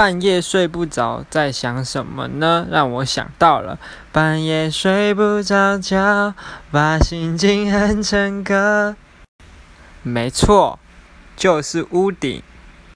半夜睡不着在想什么呢？让我想到了半夜睡不着觉把心情哼成歌没错就是屋顶。